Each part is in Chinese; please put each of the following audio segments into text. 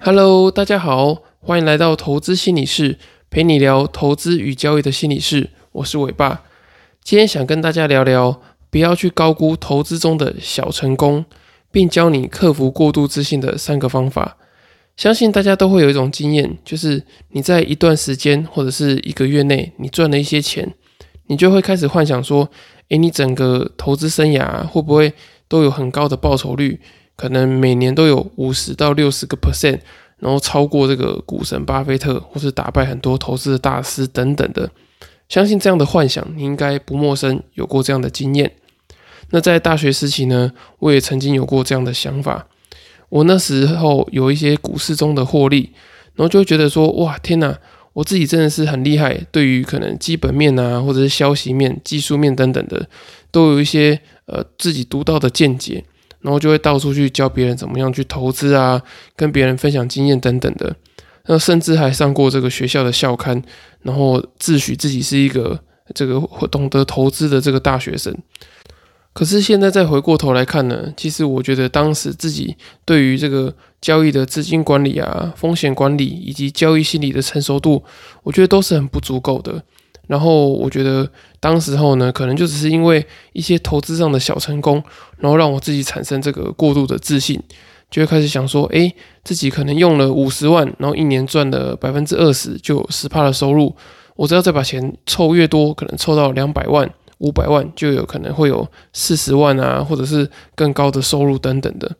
Hello，大家好，欢迎来到投资心理室，陪你聊投资与交易的心理室。我是伟爸，今天想跟大家聊聊，不要去高估投资中的小成功，并教你克服过度自信的三个方法。相信大家都会有一种经验，就是你在一段时间或者是一个月内，你赚了一些钱，你就会开始幻想说，诶，你整个投资生涯会不会都有很高的报酬率？可能每年都有五十到六十个 percent，然后超过这个股神巴菲特，或是打败很多投资的大师等等的。相信这样的幻想你应该不陌生，有过这样的经验。那在大学时期呢，我也曾经有过这样的想法。我那时候有一些股市中的获利，然后就觉得说，哇，天哪，我自己真的是很厉害。对于可能基本面啊，或者是消息面、技术面等等的，都有一些呃自己独到的见解。然后就会到处去教别人怎么样去投资啊，跟别人分享经验等等的。那甚至还上过这个学校的校刊，然后自诩自己是一个这个懂得投资的这个大学生。可是现在再回过头来看呢，其实我觉得当时自己对于这个交易的资金管理啊、风险管理以及交易心理的成熟度，我觉得都是很不足够的。然后我觉得当时候呢，可能就只是因为一些投资上的小成功，然后让我自己产生这个过度的自信，就会开始想说，哎，自己可能用了五十万，然后一年赚了百分之二十，就十趴的收入。我只要再把钱凑越多，可能凑到两百万、五百万，就有可能会有四十万啊，或者是更高的收入等等的。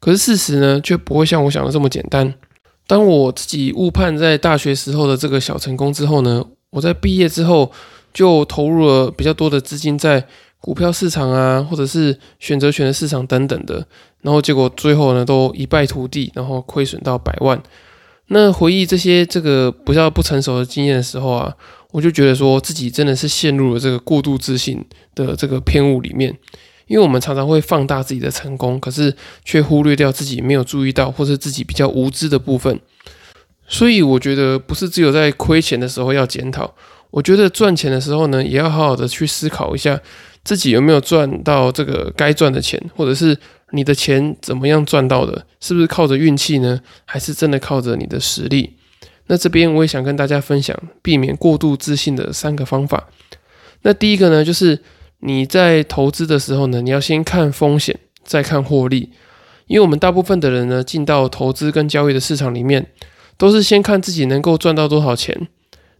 可是事实呢，却不会像我想的这么简单。当我自己误判在大学时候的这个小成功之后呢？我在毕业之后就投入了比较多的资金在股票市场啊，或者是选择权的市场等等的，然后结果最后呢都一败涂地，然后亏损到百万。那回忆这些这个比较不成熟的经验的时候啊，我就觉得说自己真的是陷入了这个过度自信的这个偏误里面，因为我们常常会放大自己的成功，可是却忽略掉自己没有注意到或者自己比较无知的部分。所以我觉得不是只有在亏钱的时候要检讨，我觉得赚钱的时候呢，也要好好的去思考一下自己有没有赚到这个该赚的钱，或者是你的钱怎么样赚到的，是不是靠着运气呢，还是真的靠着你的实力？那这边我也想跟大家分享避免过度自信的三个方法。那第一个呢，就是你在投资的时候呢，你要先看风险，再看获利，因为我们大部分的人呢，进到投资跟交易的市场里面。都是先看自己能够赚到多少钱，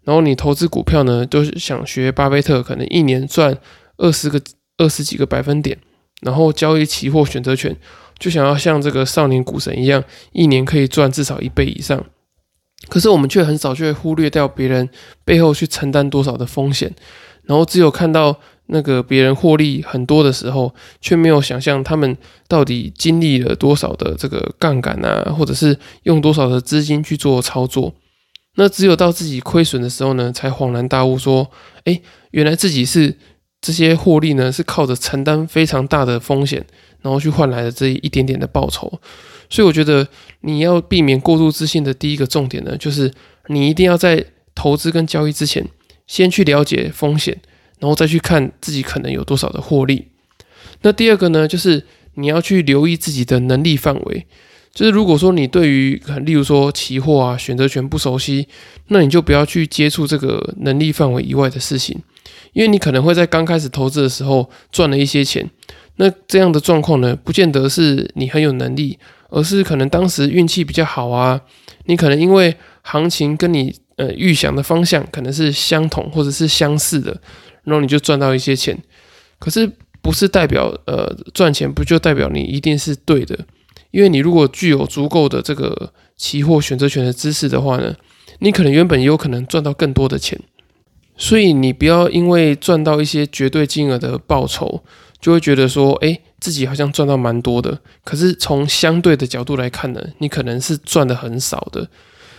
然后你投资股票呢，都是想学巴菲特，可能一年赚二十个、二十几个百分点，然后交易期货选择权，就想要像这个少年股神一样，一年可以赚至少一倍以上。可是我们却很少去忽略掉别人背后去承担多少的风险，然后只有看到。那个别人获利很多的时候，却没有想象他们到底经历了多少的这个杠杆啊，或者是用多少的资金去做操作。那只有到自己亏损的时候呢，才恍然大悟，说：“哎，原来自己是这些获利呢，是靠着承担非常大的风险，然后去换来的这一点点的报酬。”所以我觉得你要避免过度自信的第一个重点呢，就是你一定要在投资跟交易之前，先去了解风险。然后再去看自己可能有多少的获利。那第二个呢，就是你要去留意自己的能力范围。就是如果说你对于可能，例如说期货啊、选择权不熟悉，那你就不要去接触这个能力范围以外的事情，因为你可能会在刚开始投资的时候赚了一些钱。那这样的状况呢，不见得是你很有能力，而是可能当时运气比较好啊。你可能因为行情跟你呃预想的方向可能是相同或者是相似的。然后你就赚到一些钱，可是不是代表呃赚钱不就代表你一定是对的？因为你如果具有足够的这个期货选择权的知识的话呢，你可能原本也有可能赚到更多的钱。所以你不要因为赚到一些绝对金额的报酬，就会觉得说，哎，自己好像赚到蛮多的。可是从相对的角度来看呢，你可能是赚的很少的。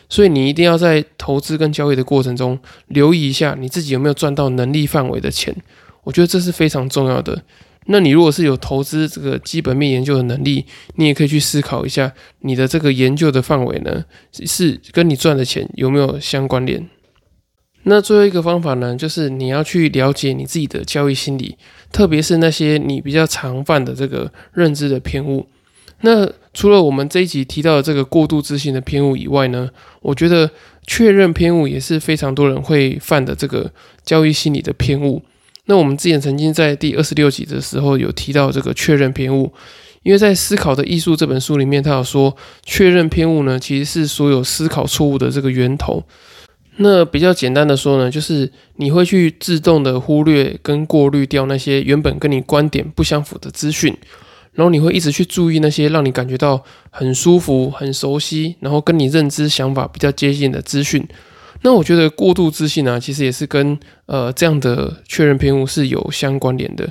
所以你一定要在投资跟交易的过程中留意一下你自己有没有赚到能力范围的钱，我觉得这是非常重要的。那你如果是有投资这个基本面研究的能力，你也可以去思考一下你的这个研究的范围呢，是跟你赚的钱有没有相关联。那最后一个方法呢，就是你要去了解你自己的交易心理，特别是那些你比较常犯的这个认知的偏误。那除了我们这一集提到的这个过度自信的偏误以外呢，我觉得确认偏误也是非常多人会犯的这个交易心理的偏误。那我们之前曾经在第二十六集的时候有提到这个确认偏误，因为在《思考的艺术》这本书里面，他有说确认偏误呢，其实是所有思考错误的这个源头。那比较简单的说呢，就是你会去自动的忽略跟过滤掉那些原本跟你观点不相符的资讯，然后你会一直去注意那些让你感觉到很舒服、很熟悉，然后跟你认知想法比较接近的资讯。那我觉得过度自信呢，其实也是跟呃这样的确认偏误是有相关联的，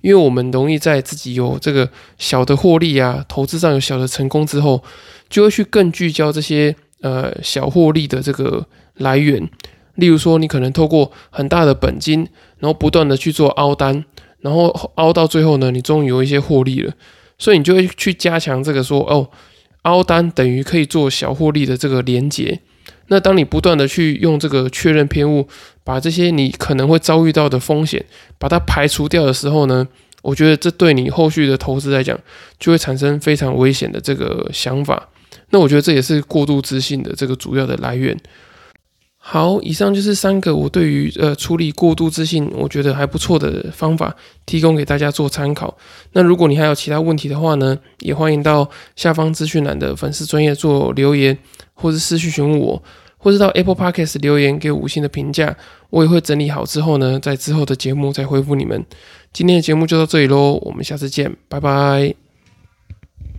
因为我们容易在自己有这个小的获利啊，投资上有小的成功之后，就会去更聚焦这些呃小获利的这个。来源，例如说，你可能透过很大的本金，然后不断的去做凹单，然后凹到最后呢，你终于有一些获利了，所以你就会去加强这个说，哦，凹单等于可以做小获利的这个连接。那当你不断的去用这个确认偏误，把这些你可能会遭遇到的风险，把它排除掉的时候呢，我觉得这对你后续的投资来讲，就会产生非常危险的这个想法。那我觉得这也是过度自信的这个主要的来源。好，以上就是三个我对于呃处理过度自信，我觉得还不错的方法，提供给大家做参考。那如果你还有其他问题的话呢，也欢迎到下方资讯栏的粉丝专业做留言，或是私讯询问我，或是到 Apple Podcast 留言给五星的评价，我也会整理好之后呢，在之后的节目再回复你们。今天的节目就到这里喽，我们下次见，拜拜。